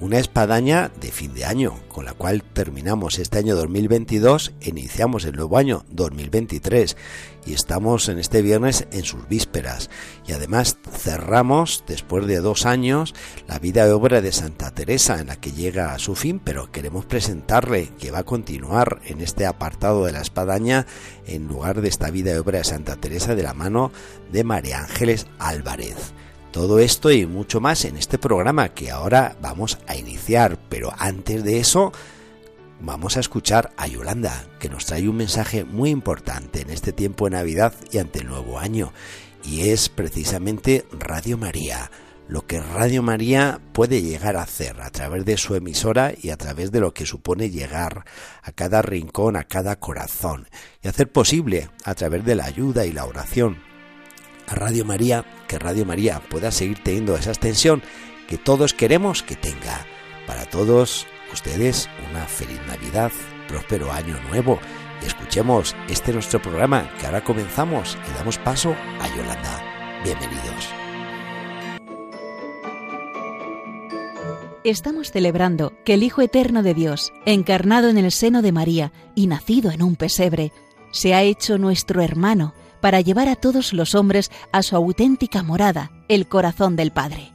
una espadaña de fin de año, con la cual terminamos este año 2022 e iniciamos el nuevo año 2023 y estamos en este viernes en sus vísperas y además cerramos después de dos años la vida obra de Santa Teresa en la que llega a su fin pero queremos presentarle que va a continuar en este apartado de la espadaña en lugar de esta vida obra de Santa Teresa de la mano de María Ángeles Álvarez. Todo esto y mucho más en este programa que ahora vamos a iniciar, pero antes de eso vamos a escuchar a Yolanda, que nos trae un mensaje muy importante en este tiempo de Navidad y ante el nuevo año, y es precisamente Radio María, lo que Radio María puede llegar a hacer a través de su emisora y a través de lo que supone llegar a cada rincón, a cada corazón, y hacer posible a través de la ayuda y la oración a Radio María, que Radio María pueda seguir teniendo esa extensión que todos queremos que tenga. Para todos ustedes una feliz Navidad, próspero año nuevo y escuchemos este nuestro programa que ahora comenzamos y damos paso a Yolanda. Bienvenidos. Estamos celebrando que el Hijo Eterno de Dios, encarnado en el seno de María y nacido en un pesebre, se ha hecho nuestro hermano para llevar a todos los hombres a su auténtica morada, el corazón del Padre.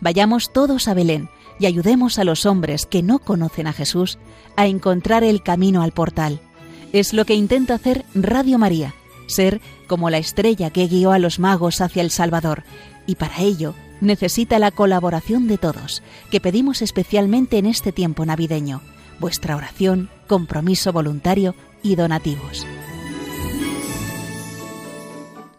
Vayamos todos a Belén y ayudemos a los hombres que no conocen a Jesús a encontrar el camino al portal. Es lo que intenta hacer Radio María, ser como la estrella que guió a los magos hacia el Salvador, y para ello necesita la colaboración de todos, que pedimos especialmente en este tiempo navideño, vuestra oración, compromiso voluntario y donativos.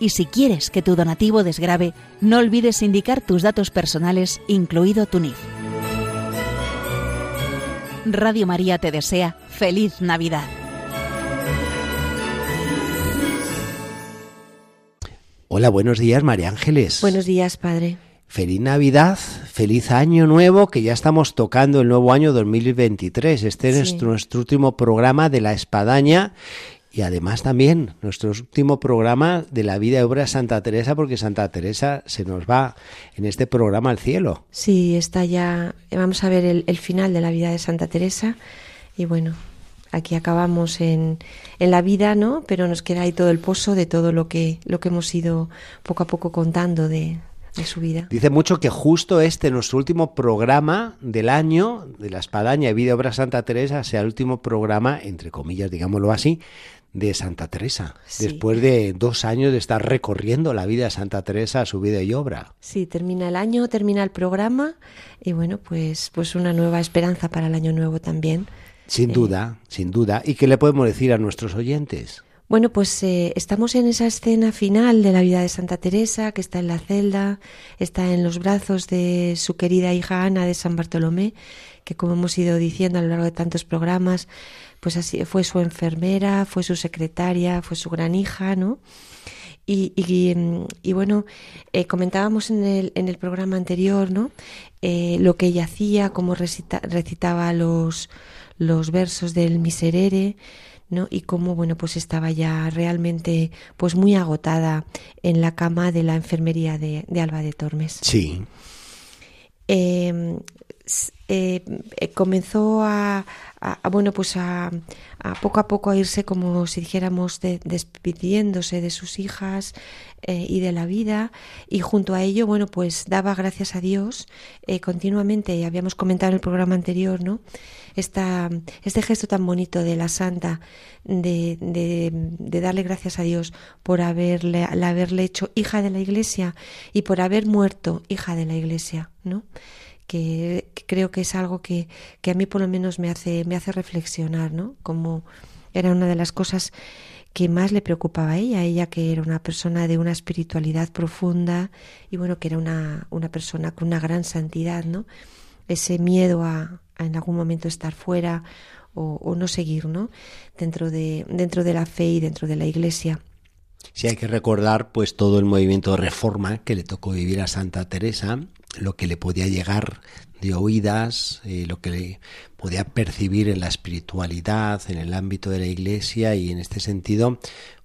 Y si quieres que tu donativo desgrabe, no olvides indicar tus datos personales, incluido tu NIF. Radio María te desea feliz Navidad. Hola, buenos días, María Ángeles. Buenos días, Padre. Feliz Navidad, feliz año nuevo, que ya estamos tocando el nuevo año 2023. Este es nuestro último programa de la espadaña y además también nuestro último programa de la vida y obra de Santa Teresa, porque Santa Teresa se nos va en este programa al cielo. Sí, está ya, vamos a ver el, final de la vida de Santa Teresa y bueno, aquí acabamos en, en, la vida, ¿no? Pero nos queda ahí todo el pozo de todo lo que, lo que hemos ido poco a poco contando de, de su vida. Dice mucho que justo este, nuestro último programa del año, de la espadaña y vida obra Santa Teresa, sea el último programa, entre comillas, digámoslo así, de Santa Teresa, después de dos años de estar recorriendo la vida de Santa Teresa, su vida y obra. Sí, termina el año, termina el programa y bueno, pues, pues una nueva esperanza para el año nuevo también. Sin eh, duda, sin duda. ¿Y qué le podemos decir a nuestros oyentes? Bueno, pues eh, estamos en esa escena final de la vida de Santa Teresa, que está en la celda, está en los brazos de su querida hija Ana de San Bartolomé, que como hemos ido diciendo a lo largo de tantos programas, pues así fue su enfermera, fue su secretaria, fue su gran hija, ¿no? Y, y, mm, bueno, eh, comentábamos en el, en el programa anterior, ¿no? Eh, lo que ella hacía, cómo recitaba los, los versos del Miserere, ¿no? Y cómo, bueno, pues estaba ya realmente, pues muy agotada en la cama de la enfermería de, de Alba de Tormes. Sí. Eh, eh, comenzó a, bueno pues a, poco a poco a irse como si dijéramos despidiéndose de sus hijas eh, y de la vida. Y junto a ello bueno pues daba gracias a Dios eh, continuamente. Habíamos comentado en el programa anterior no Esta, este gesto tan bonito de la santa de, de, darle gracias a Dios por haberle, haberle hecho hija de la iglesia y por haber muerto hija de la iglesia no que, creo que es algo que, que, a mí por lo menos me hace, me hace reflexionar, ¿no? Como era una de las cosas que más le preocupaba a ella, ella que era una persona de una espiritualidad profunda y bueno, que era una, una persona con una gran santidad, ¿no? Ese miedo a, en algún momento estar fuera o, no seguir, ¿no? Dentro de, dentro de la fe y dentro de la iglesia. Sí, hay que recordar pues todo el movimiento de reforma que le tocó vivir a Santa Teresa lo que le podía llegar de oídas, eh, lo que le podía percibir en la espiritualidad, en el ámbito de la iglesia y en este sentido,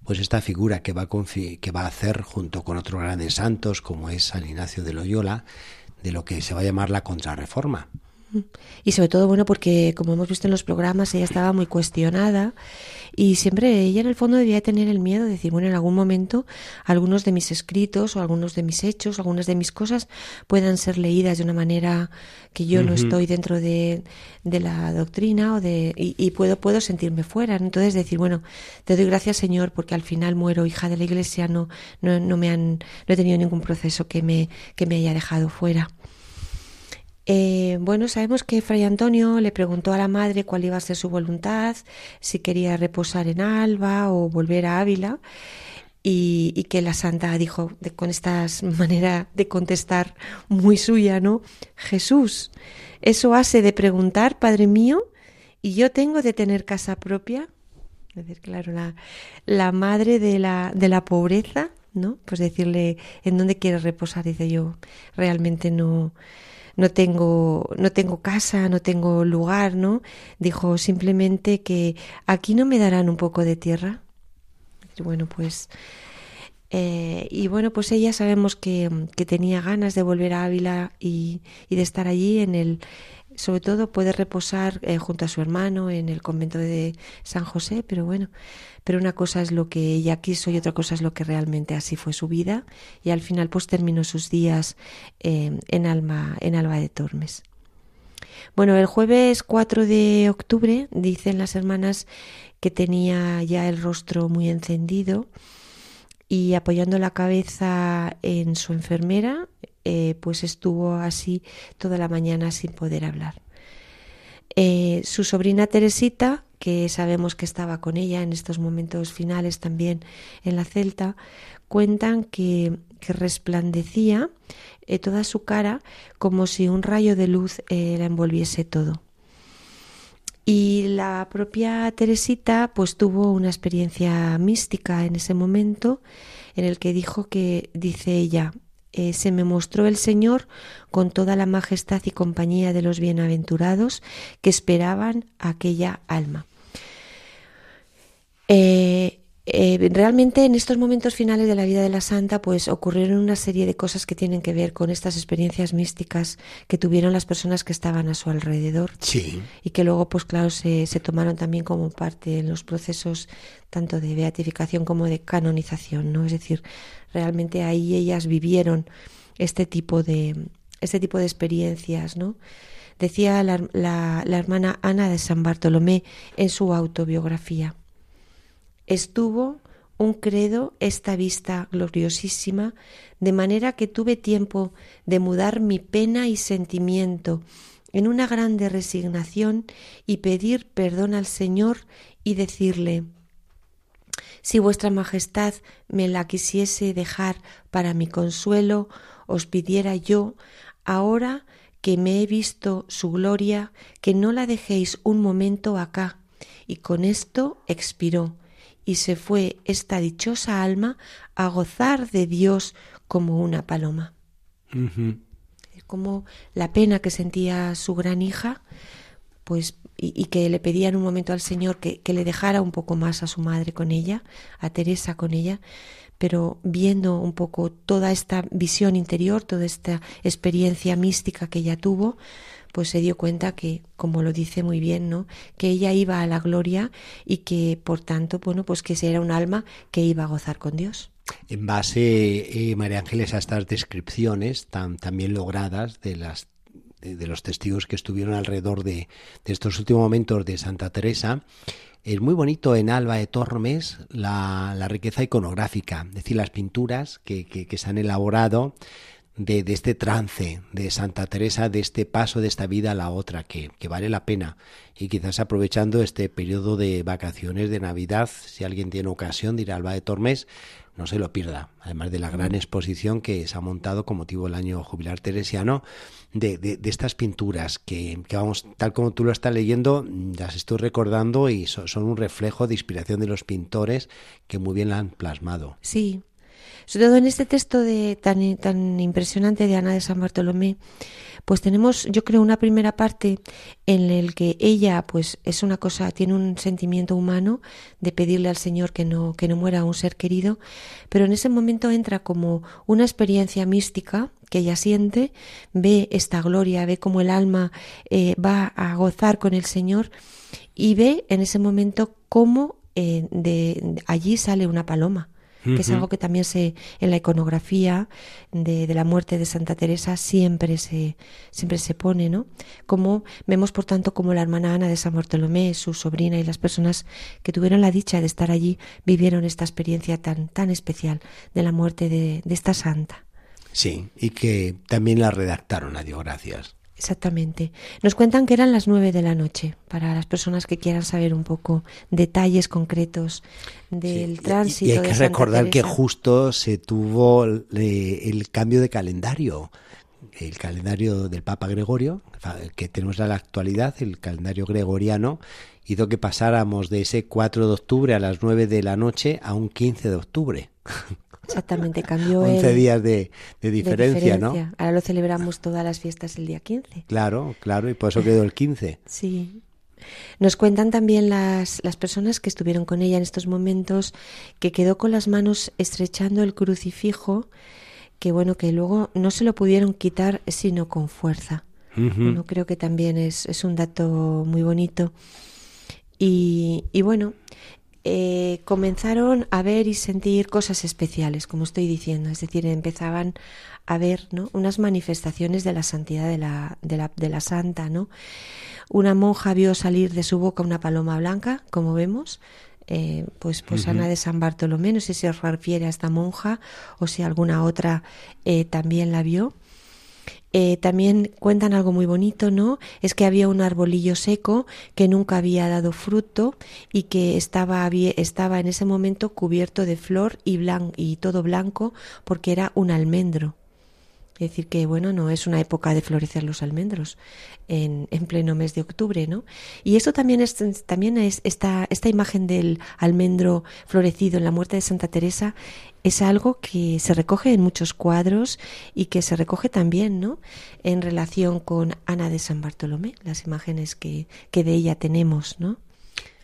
pues esta figura que va a, que va a hacer junto con otros grandes santos como es San Ignacio de Loyola, de lo que se va a llamar la contrarreforma. Y sobre todo, bueno, porque como hemos visto en los programas, ella estaba muy cuestionada y siempre ella en el fondo debía tener el miedo de decir, bueno, en algún momento algunos de mis escritos o algunos de mis hechos, algunas de mis cosas puedan ser leídas de una manera que yo no estoy dentro de, de, la doctrina o de, y, puedo, puedo sentirme fuera. Entonces decir, bueno, te doy gracias Señor porque al final muero hija de la iglesia, no, no, no me han, no he tenido ningún proceso que me, que me haya dejado fuera. Eh, bueno, sabemos que Fray Antonio le preguntó a la madre cuál iba a ser su voluntad, si quería reposar en Alba o volver a Ávila, y, que la santa dijo con esta manera de contestar muy suya, ¿no? Jesús, eso hace de preguntar, Padre mío, y yo tengo de tener casa propia. Es decir, claro, la, la madre de la, de la pobreza, ¿no? Pues decirle, ¿en dónde quieres reposar? Dice yo, realmente no no tengo, no tengo casa, no tengo lugar, ¿no? Dijo simplemente que aquí no me darán un poco de tierra. Bueno, pues eh, y bueno, pues ella sabemos que, que, tenía ganas de volver a Ávila y, y, de estar allí en el, sobre todo puede reposar eh, junto a su hermano en el convento de San José, pero bueno, pero una cosa es lo que ella quiso y otra cosa es lo que realmente así fue su vida y al final pues terminó sus días eh, en Alma, en Alba de Tormes. Bueno, el jueves 4 de octubre dicen las hermanas que tenía ya el rostro muy encendido y apoyando la cabeza en su enfermera, eh, pues estuvo así toda la mañana sin poder hablar. Eh, su sobrina Teresita que sabemos que estaba con ella en estos momentos finales también en la Celta, cuentan que, resplandecía eh, toda su cara como si un rayo de luz la envolviese todo. Y la propia Teresita pues tuvo una experiencia mística en ese momento en el que dijo que, dice ella, eh, se me mostró el Señor con toda la majestad y compañía de los bienaventurados que esperaban aquella alma. Eh, eh, realmente en estos momentos finales de la vida de la santa pues ocurrieron una serie de cosas que tienen que ver con estas experiencias místicas que tuvieron las personas que estaban a su alrededor sí. y que luego pues claro se, se tomaron también como parte en los procesos tanto de beatificación como de canonización no es decir realmente ahí ellas vivieron este tipo de, este tipo de experiencias, ¿no? Decía la, la, la hermana Ana de San Bartolomé en su autobiografía. Estuvo un credo esta vista gloriosísima, de manera que tuve tiempo de mudar mi pena y sentimiento en una grande resignación y pedir perdón al Señor y decirle si vuestra Majestad me la quisiese dejar para mi consuelo, os pidiera yo, ahora que me he visto su gloria, que no la dejéis un momento acá. Y con esto expiró, y se fue esta dichosa alma a gozar de Dios como una paloma. Como la pena que sentía su gran hija, pues y, que le pedía en un momento al Señor que, que, le dejara un poco más a su madre con ella, a Teresa con ella, pero viendo un poco toda esta visión interior, toda esta experiencia mística que ella tuvo, pues se dio cuenta que, como lo dice muy bien, ¿no? Que ella iba a la gloria y que, por tanto, bueno, pues que era un alma que iba a gozar con Dios. En base, eh, María Ángeles, a estas descripciones tan, también logradas de las de, los testigos que estuvieron alrededor de, de, estos últimos momentos de Santa Teresa, es muy bonito en Alba de Tormes la, la riqueza iconográfica, es decir, las pinturas que, que se han elaborado de, este trance de Santa Teresa, de este paso de esta vida a la otra, que, que, vale la pena. Y quizás aprovechando este periodo de vacaciones de Navidad, si alguien tiene ocasión de ir a Alba de Tormes, no se lo pierda. Además de la gran exposición que se ha montado con motivo del año jubilar teresiano, de, de, de estas pinturas que, que, vamos, tal como tú lo estás leyendo, las estoy recordando y so, son un reflejo de inspiración de los pintores que muy bien la han plasmado. Sí, sobre todo en este texto de, tan, tan impresionante de Ana de San Bartolomé, pues tenemos, yo creo, una primera parte en el que ella, pues, es una cosa, tiene un sentimiento humano de pedirle al Señor que no, que no muera un ser querido, pero en ese momento entra como una experiencia mística que ella siente, ve esta gloria, ve cómo el alma eh, va a gozar con el Señor y ve en ese momento cómo eh, de allí sale una paloma que es algo que también se en la iconografía de, de, la muerte de Santa Teresa siempre se siempre se pone, ¿no? Como vemos por tanto como la hermana Ana de San Bartolomé, su sobrina y las personas que tuvieron la dicha de estar allí vivieron esta experiencia tan tan especial de la muerte de, de esta santa. Sí, y que también la redactaron, a Dios gracias. Exactamente. Nos cuentan que eran las nueve de la noche, para las personas que quieran saber un poco detalles concretos del sí. tránsito. Y, hay que recordar Teresa. que justo se tuvo el, el, cambio de calendario. El calendario del Papa Gregorio, que tenemos en la actualidad, el calendario gregoriano, hizo que pasáramos de ese 4 de octubre a las 9 de la noche a un 15 de octubre. Exactamente, cambió 11 el, días de, de, diferencia, de, diferencia, ¿no? Ahora lo celebramos todas las fiestas el día 15. Claro, claro, y por eso quedó el 15. Sí. Nos cuentan también las, las personas que estuvieron con ella en estos momentos que quedó con las manos estrechando el crucifijo, que bueno, que luego no se lo pudieron quitar sino con fuerza. Uh -huh. bueno, creo que también es, es, un dato muy bonito. Y, y bueno, eh, comenzaron a ver y sentir cosas especiales, como estoy diciendo, es decir, empezaban a ver ¿no? unas manifestaciones de la santidad de la, de la, de la santa. ¿no? Una monja vio salir de su boca una paloma blanca, como vemos, eh, pues, pues uh -huh. Ana de San Bartolomé, no sé si os refiere a esta monja o si alguna otra eh, también la vio. Eh, también cuentan algo muy bonito, ¿no? Es que había un arbolillo seco que nunca había dado fruto y que estaba, estaba en ese momento cubierto de flor y, todo blanco porque era un almendro. Es decir, que bueno, no es una época de florecer los almendros en, en pleno mes de octubre, ¿no? Y eso también es, también es esta, esta imagen del almendro florecido en la muerte de Santa Teresa es algo que se recoge en muchos cuadros y que se recoge también, ¿no? En relación con Ana de San Bartolomé, las imágenes que, que de ella tenemos, ¿no?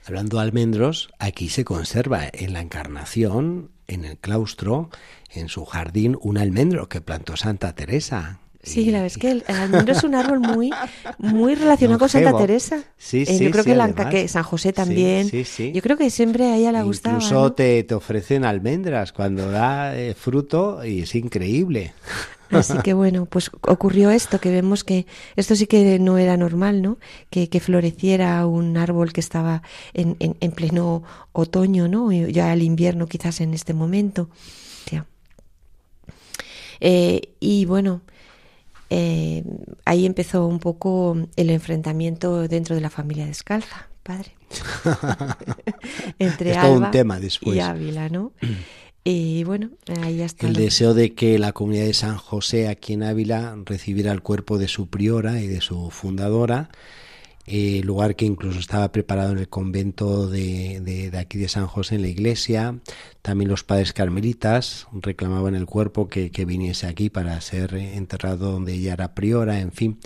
Hablando de almendros, aquí se conserva en la Encarnación, en el claustro, en su jardín, un almendro que plantó Santa Teresa. Sí, la verdad es que el, el, almendro es un árbol muy, muy relacionado con Santa Teresa. Sí, sí, eh, yo creo sí, que, la, que, San José también. Sí, sí, yo creo que siempre a ella le gustaba. Incluso ¿no? te, te, ofrecen almendras cuando da eh, fruto y es increíble. Así que bueno, pues ocurrió esto, que vemos que esto sí que no era normal, ¿no? Que, que floreciera un árbol que estaba en, en, en, pleno otoño, ¿no? Ya el invierno quizás en este momento. Ya. Eh, y bueno, eh, ahí empezó un poco el enfrentamiento dentro de la familia descalza, padre. Entre es Alba un tema después. y Ávila, ¿no? Y bueno, ahí ya está. El deseo de que la comunidad de San José aquí en Ávila recibiera el cuerpo de su priora y de su fundadora, eh, lugar que incluso estaba preparado en el convento de, de, de, aquí de San José en la iglesia. También los padres carmelitas reclamaban el cuerpo que, que viniese aquí para ser enterrado donde ella era priora, en fin.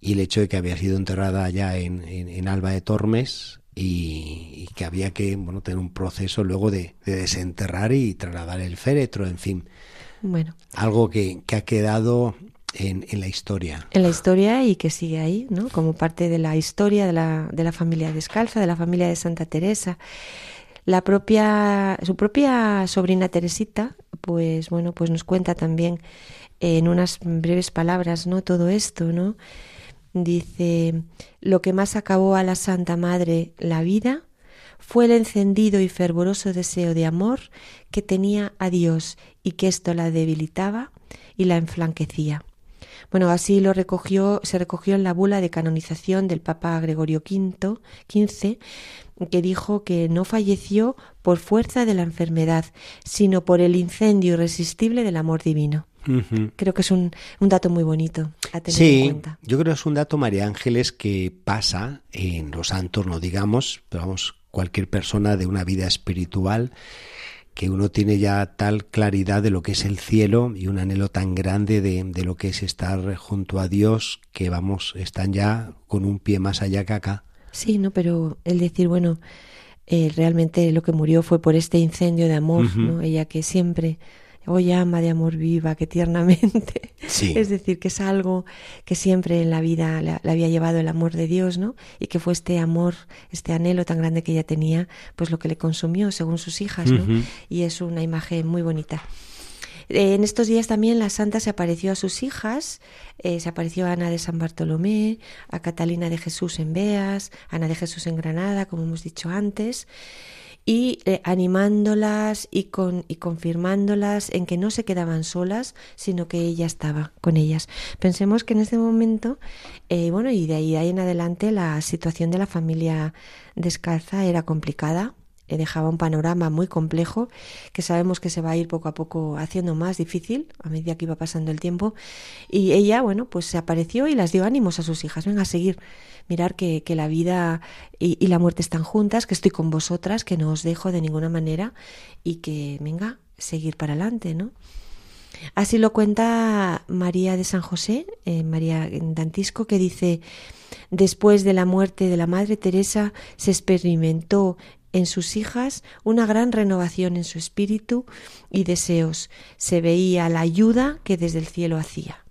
Y el hecho de que había sido enterrada allá en, en, en Alba de Tormes, y, y, que había que bueno tener un proceso luego de, de, desenterrar y trasladar el féretro, en fin. Bueno. Algo que, que ha quedado en, en, la historia. En la historia y que sigue ahí, ¿no? Como parte de la historia de la, de la familia descalza, de la familia de Santa Teresa. La propia, su propia sobrina Teresita, pues bueno, pues nos cuenta también en unas breves palabras, ¿no? Todo esto, ¿no? Dice, lo que más acabó a la Santa Madre la vida fue el encendido y fervoroso deseo de amor que tenía a Dios y que esto la debilitaba y la enflanquecía. Bueno, así lo recogió, se recogió en la bula de canonización del Papa Gregorio V, que dijo que no falleció por fuerza de la enfermedad, sino por el incendio irresistible del amor divino. Creo que es un, un, dato muy bonito a tener sí, en cuenta. Yo creo que es un dato, María Ángeles, que pasa en los santos, no digamos, pero vamos, cualquier persona de una vida espiritual que uno tiene ya tal claridad de lo que es el cielo y un anhelo tan grande de, de, lo que es estar junto a Dios que vamos, están ya con un pie más allá que acá. Sí, no, pero el decir, bueno, eh, realmente lo que murió fue por este incendio de amor, uh -huh. ¿no? Ella que siempre oh llama de amor viva, que tiernamente. Sí. Es decir, que es algo que siempre en la vida le, le, había llevado el amor de Dios, ¿no? Y que fue este amor, este anhelo tan grande que ella tenía, pues lo que le consumió según sus hijas, ¿no? Uh -huh. Y es una imagen muy bonita. Eh, en estos días también la santa se apareció a sus hijas, eh, se apareció a Ana de San Bartolomé, a Catalina de Jesús en Beas, Ana de Jesús en Granada, como hemos dicho antes y eh, animándolas y, con, y confirmándolas en que no se quedaban solas, sino que ella estaba con ellas. Pensemos que en este momento, eh, bueno, y de ahí, en adelante la situación de la familia descalza era complicada, dejaba un panorama muy complejo que sabemos que se va a ir poco a poco haciendo más difícil a medida que iba pasando el tiempo. Y ella bueno pues se apareció y las dio ánimos a sus hijas. Venga a seguir mirar que, que la vida y, y, la muerte están juntas que estoy con vosotras que no os dejo de ninguna manera y que venga seguir para adelante no así lo cuenta María de San José eh, María Dantisco que dice Después de la muerte de la Madre Teresa se experimentó en sus hijas una gran renovación en su espíritu y deseos. Se veía la ayuda que desde el cielo hacía.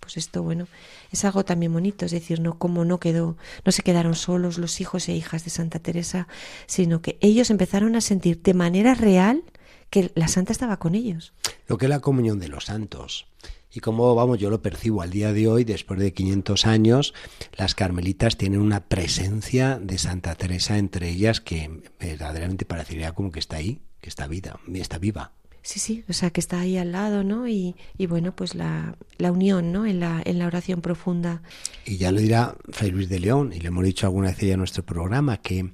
Pues esto, bueno, es algo también bonito, es decir, no como no quedó, no se quedaron solos los hijos e hijas de Santa Teresa, sino que ellos empezaron a sentir de manera real que la santa estaba con ellos. Lo que es la comunión de los santos. Y como, vamos, yo lo percibo al día de hoy, después de 500 años, las carmelitas tienen una presencia de Santa Teresa entre ellas que verdaderamente parecería como que está ahí, que está vida, está viva. Sí, sí, o sea, que está ahí al lado, ¿no? Y, y bueno, pues la, la unión, ¿no? En la, en la oración profunda. Y ya lo dirá Fray Luis de León, y le hemos dicho alguna vez ya en nuestro programa, que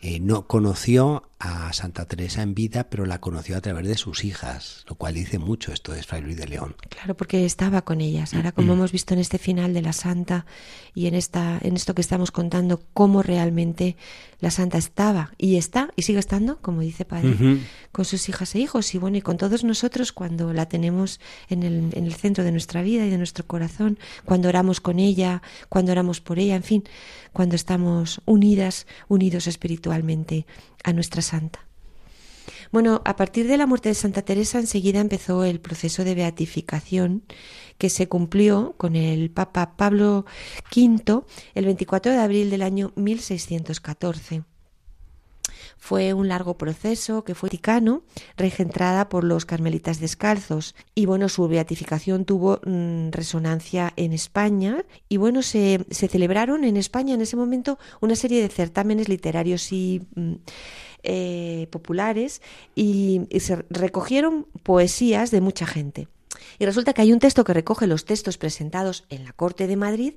eh, no conoció a Santa Teresa en vida, pero la conoció a través de sus hijas, lo cual dice mucho esto de Fray Luis de León. Claro, porque estaba con ellas. Ahora, como hemos visto en este final de la Santa y en esta, en esto que estamos contando, cómo realmente la Santa estaba y está y sigue estando, como dice Padre, uh -huh. con sus hijas e hijos y bueno y con todos nosotros cuando la tenemos en el, en el centro de nuestra vida y de nuestro corazón, cuando oramos con ella, cuando oramos por ella, en fin, cuando estamos unidas, unidos espiritualmente a nuestra santa. Bueno, a partir de la muerte de Santa Teresa enseguida empezó el proceso de beatificación que se cumplió con el Papa Pablo V el 24 de abril del año 1614. Fue un largo proceso que fue ticano, regentrada por los carmelitas descalzos. Y bueno, su beatificación tuvo mmm, resonancia en España. Y bueno, se, se, celebraron en España en ese momento una serie de certámenes literarios y mmm, eh, populares y se recogieron poesías de mucha gente. Y resulta que hay un texto que recoge los textos presentados en la Corte de Madrid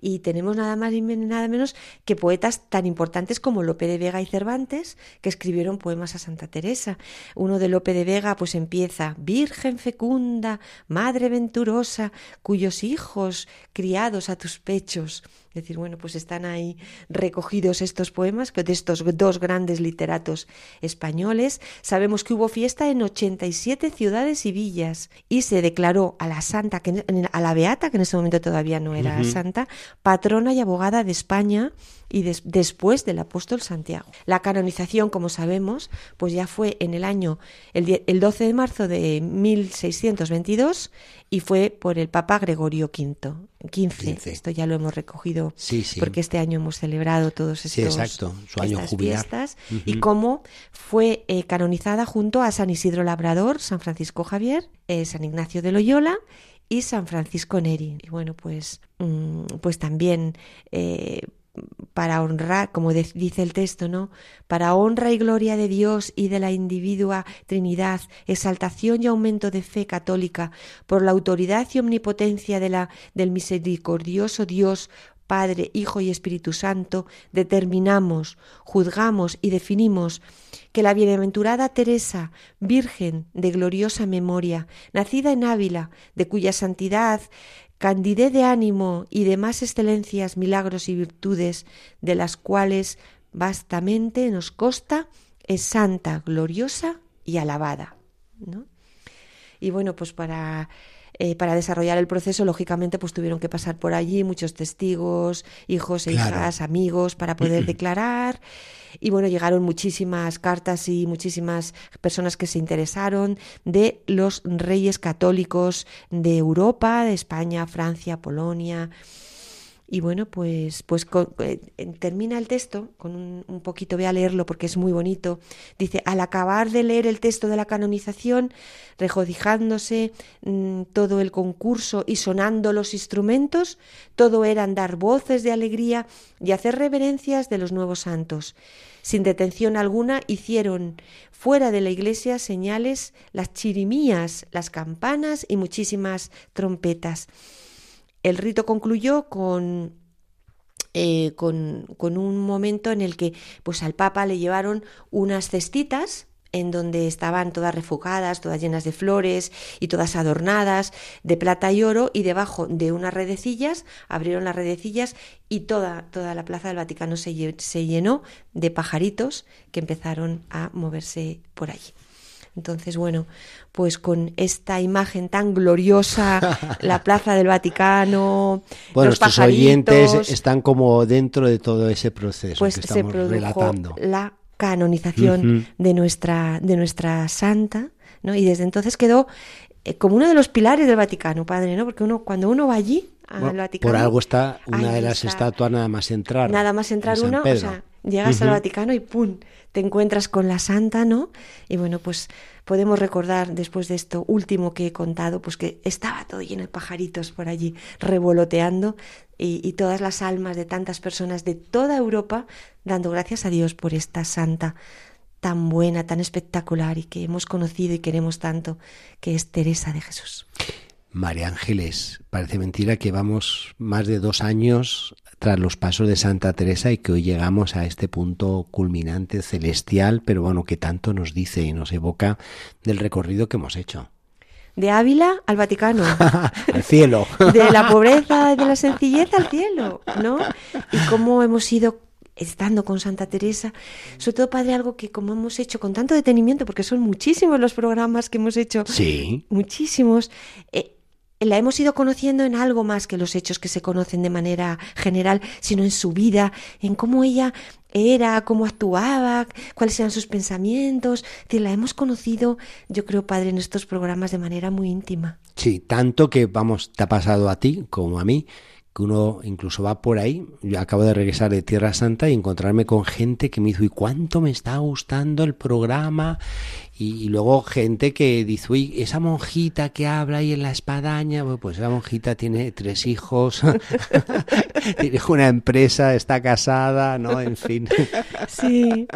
y tenemos nada más y nada menos que poetas tan importantes como Lope de Vega y Cervantes que escribieron poemas a Santa Teresa. Uno de Lope de Vega pues empieza Virgen fecunda, Madre venturosa, cuyos hijos criados a tus pechos decir, bueno, pues están ahí recogidos estos poemas de estos dos grandes literatos españoles. Sabemos que hubo fiesta en 87 ciudades y villas y se declaró a la santa, que, a la beata, que en ese momento todavía no era santa, patrona y abogada de España y después del apóstol Santiago. La canonización, como sabemos, pues ya fue en el año, el, el 12 de marzo de 1622 y fue por el Papa Gregorio V. 15. Esto ya lo hemos recogido porque este año hemos celebrado todos estos exacto, su año estas fiestas y cómo fue eh, canonizada junto a San Isidro Labrador, San Francisco Javier, eh, San Ignacio de Loyola y San Francisco Neri. Y bueno, pues, mm, pues también eh, para honrar, como dice el texto, ¿no? Para honra y gloria de Dios y de la individua Trinidad, exaltación y aumento de fe católica, por la autoridad y omnipotencia de la, del misericordioso Dios, Padre, Hijo y Espíritu Santo, determinamos, juzgamos y definimos que la bienaventurada Teresa, Virgen de gloriosa memoria, nacida en Ávila, de cuya santidad candidez de ánimo y demás excelencias, milagros y virtudes, de las cuales vastamente nos consta, es santa, gloriosa y alabada. ¿no? Y bueno, pues para eh, para desarrollar el proceso, lógicamente, pues tuvieron que pasar por allí muchos testigos, hijos e hijas, amigos, para poder declarar. Y bueno, llegaron muchísimas cartas y muchísimas personas que se interesaron de los reyes católicos de Europa, de España, Francia, Polonia, y bueno, pues, pues eh, termina el texto con un, poquito, voy a leerlo porque es muy bonito. Dice, al acabar de leer el texto de la canonización, regocijándose mm, todo el concurso y sonando los instrumentos, todo eran dar voces de alegría y hacer reverencias de los nuevos santos. Sin detención alguna hicieron fuera de la iglesia señales, las chirimías, las campanas y muchísimas trompetas. El rito concluyó con eh, con, con, un momento en el que pues al Papa le llevaron unas cestitas en donde estaban todas refugadas, todas llenas de flores y todas adornadas de plata y oro y debajo de unas redecillas abrieron las redecillas y toda, toda la plaza del Vaticano se, se llenó de pajaritos que empezaron a moverse por allí. Entonces, bueno, pues con esta imagen tan gloriosa, la Plaza del Vaticano, bueno, los nuestros oyentes están como dentro de todo ese proceso pues que estamos se produjo relatando. La canonización de nuestra de nuestra santa, ¿no? Y desde entonces quedó eh, como uno de los pilares del Vaticano, padre, ¿no? Porque uno cuando uno va allí al Vaticano, por algo está una de las estatuas nada más entrar. Nada más entrar una, o sea, llegas al Vaticano y ¡pum! te encuentras con la santa, ¿no? Y bueno, pues podemos recordar después de esto último que he contado, pues que estaba todo lleno de pajaritos por allí revoloteando y, y todas las almas de tantas personas de toda Europa dando gracias a Dios por esta santa tan buena, tan espectacular y que hemos conocido y queremos tanto, que es Teresa de Jesús. María Ángeles, parece mentira que vamos más de dos años tras los pasos de Santa Teresa y que hoy llegamos a este punto culminante celestial, pero bueno, que tanto nos dice y nos evoca del recorrido que hemos hecho. De Ávila al Vaticano. al cielo. de la pobreza, de la sencillez al cielo, ¿no? Y cómo hemos ido estando con Santa Teresa, sobre todo, Padre, algo que como hemos hecho con tanto detenimiento, porque son muchísimos los programas que hemos hecho, sí. muchísimos, eh, la hemos ido conociendo en algo más que los hechos que se conocen de manera general, sino en su vida, en cómo ella era, cómo actuaba, cuáles eran sus pensamientos. Es la hemos conocido, yo creo, padre, en estos programas de manera muy íntima. Sí, tanto que, vamos, te ha pasado a ti como a mí, que uno incluso va por ahí. Yo acabo de regresar de Tierra Santa y encontrarme con gente que me dijo, ¿y cuánto me está gustando el programa? Y, luego gente que dice, uy, esa monjita que habla ahí en la espadaña, pues esa monjita tiene tres hijos, tiene una empresa, está casada, ¿no? En fin. Sí.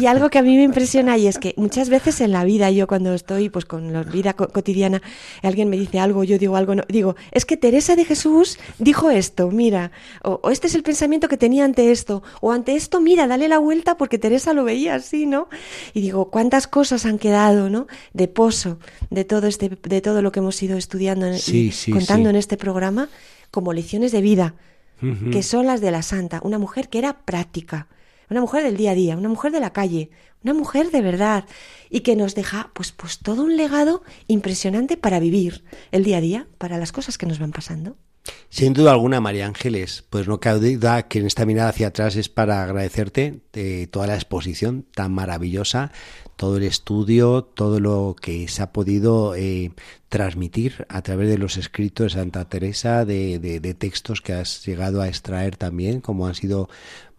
Y algo que a mí me impresiona y es que muchas veces en la vida, yo cuando estoy pues con la vida cotidiana, alguien me dice algo, yo digo algo, no, digo, es que Teresa de Jesús dijo esto, mira, o, o este es el pensamiento que tenía ante esto, o ante esto, mira, dale la vuelta porque Teresa lo veía así, ¿no? Y digo, ¿cuántas cosas han quedado, ¿no? De pozo de todo este, de todo lo que hemos ido estudiando y contando en este programa como lecciones de vida. que son las de la santa, una mujer que era práctica, una mujer del día a día, una mujer de la calle, una mujer de verdad y que nos deja pues pues todo un legado impresionante para vivir el día a día, para las cosas que nos van pasando. Sin duda alguna, María Ángeles, pues no cabe duda que en esta mirada hacia atrás es para agradecerte de toda la exposición tan maravillosa, todo el estudio, todo lo que se ha podido eh, transmitir a través de los escritos de Santa Teresa, de, de, textos que has llegado a extraer también, como han sido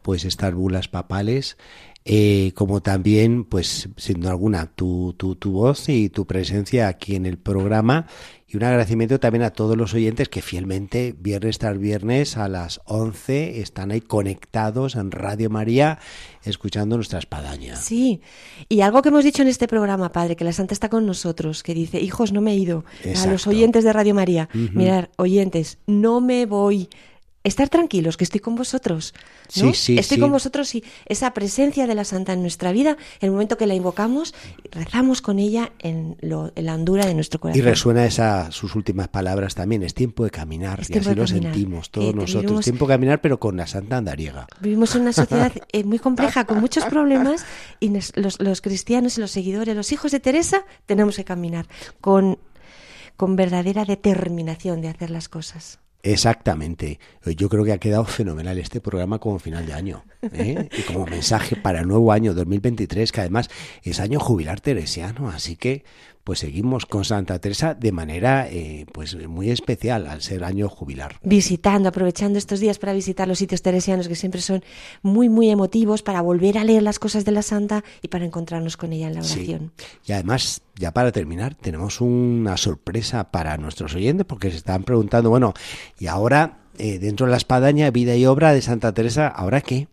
pues estas bulas papales. Eh, como también, pues, sin duda alguna, tu, tu, tu voz y tu presencia aquí en el programa. Y un agradecimiento también a todos los oyentes que fielmente, viernes tras viernes a las 11, están ahí conectados en Radio María, escuchando nuestra espadaña. Sí, y algo que hemos dicho en este programa, Padre, que la Santa está con nosotros, que dice, hijos, no me he ido. A los oyentes de Radio María, mirar, oyentes, no me voy estar tranquilos, que estoy con vosotros. ¿no? Sí, estoy con vosotros y esa presencia de la Santa en nuestra vida, el momento que la invocamos, rezamos con ella en, la hondura de nuestro corazón. Y resuena esa, sus últimas palabras también, es tiempo de caminar, y así lo sentimos todos nosotros, Es tiempo de caminar pero con la Santa andariega. Vivimos en una sociedad eh, muy compleja, con muchos problemas, y los, los cristianos y los seguidores, los hijos de Teresa, tenemos que caminar con, con verdadera determinación de hacer las cosas. Exactamente. Yo creo que ha quedado fenomenal este programa como final de año. ¿eh? Y como mensaje para el nuevo año 2023, que además es año jubilar teresiano. Así que pues seguimos con Santa Teresa de manera eh, pues muy especial al ser año jubilar. Visitando, aprovechando estos días para visitar los sitios teresianos que siempre son muy muy emotivos para volver a leer las cosas de la Santa y para encontrarnos con ella en la oración. Y además, ya para terminar, tenemos una sorpresa para nuestros oyentes porque se están preguntando, bueno, y ahora eh, dentro de la espadaña, vida y obra de Santa Teresa, ¿ahora qué?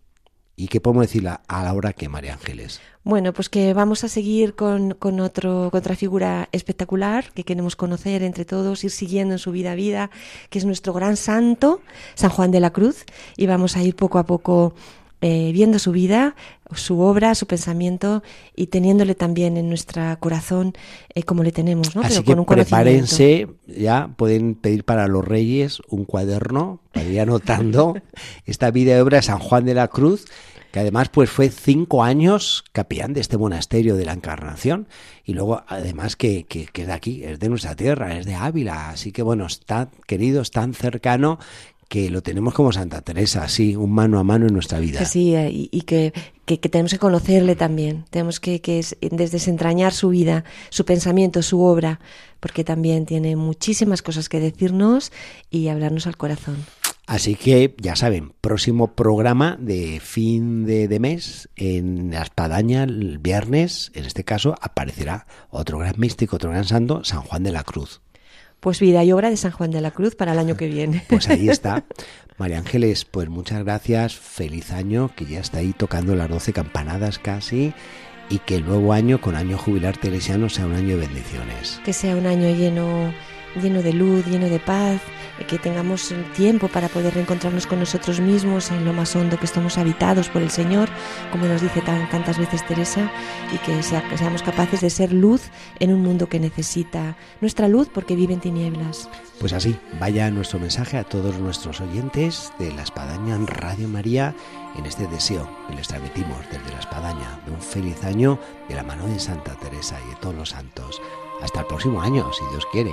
¿Y qué podemos decirle a la hora que María Ángeles? Bueno, pues que vamos a seguir con, con, otro, otra figura espectacular que queremos conocer entre todos, ir siguiendo en su vida a vida, que es nuestro gran santo, San Juan de la Cruz, y vamos a ir poco a poco eh, viendo su vida, su obra, su pensamiento y teniéndole también en nuestro corazón eh, como le tenemos, ¿no? Así que prepárense, ya pueden pedir para los reyes un cuaderno para ir anotando esta vida y obra de San Juan de la Cruz que además pues fue cinco años capellán de este monasterio de la Encarnación y luego además que, que, es de aquí, es de nuestra tierra, es de Ávila, así que bueno, está querido, es tan cercano que lo tenemos como Santa Teresa, así, un mano a mano en nuestra vida. Sí, eh, y, que, que, tenemos que conocerle también, tenemos que, que desentrañar su vida, su pensamiento, su obra, porque también tiene muchísimas cosas que decirnos y hablarnos al corazón. Así que ya saben, próximo programa de fin de, mes en la espadaña el viernes, en este caso aparecerá otro gran místico, otro gran santo, San Juan de la Cruz. Pues vida y obra de San Juan de la Cruz para el año que viene. Pues ahí está. María Ángeles, pues muchas gracias, feliz año, que ya está ahí tocando las doce campanadas casi y que el nuevo año con año jubilar teresiano sea un año de bendiciones. Que sea un año lleno lleno de luz, lleno de paz, que tengamos tiempo para poder reencontrarnos con nosotros mismos en lo más hondo que estamos habitados por el Señor, como nos dice tan, tantas veces Teresa, y que, seamos capaces de ser luz en un mundo que necesita nuestra luz porque vive en tinieblas. Pues así, vaya nuestro mensaje a todos nuestros oyentes de la Espadaña en Radio María en este deseo que les transmitimos desde la Espadaña de un feliz año de la mano de Santa Teresa y de todos los santos. Hasta el próximo año, si Dios quiere.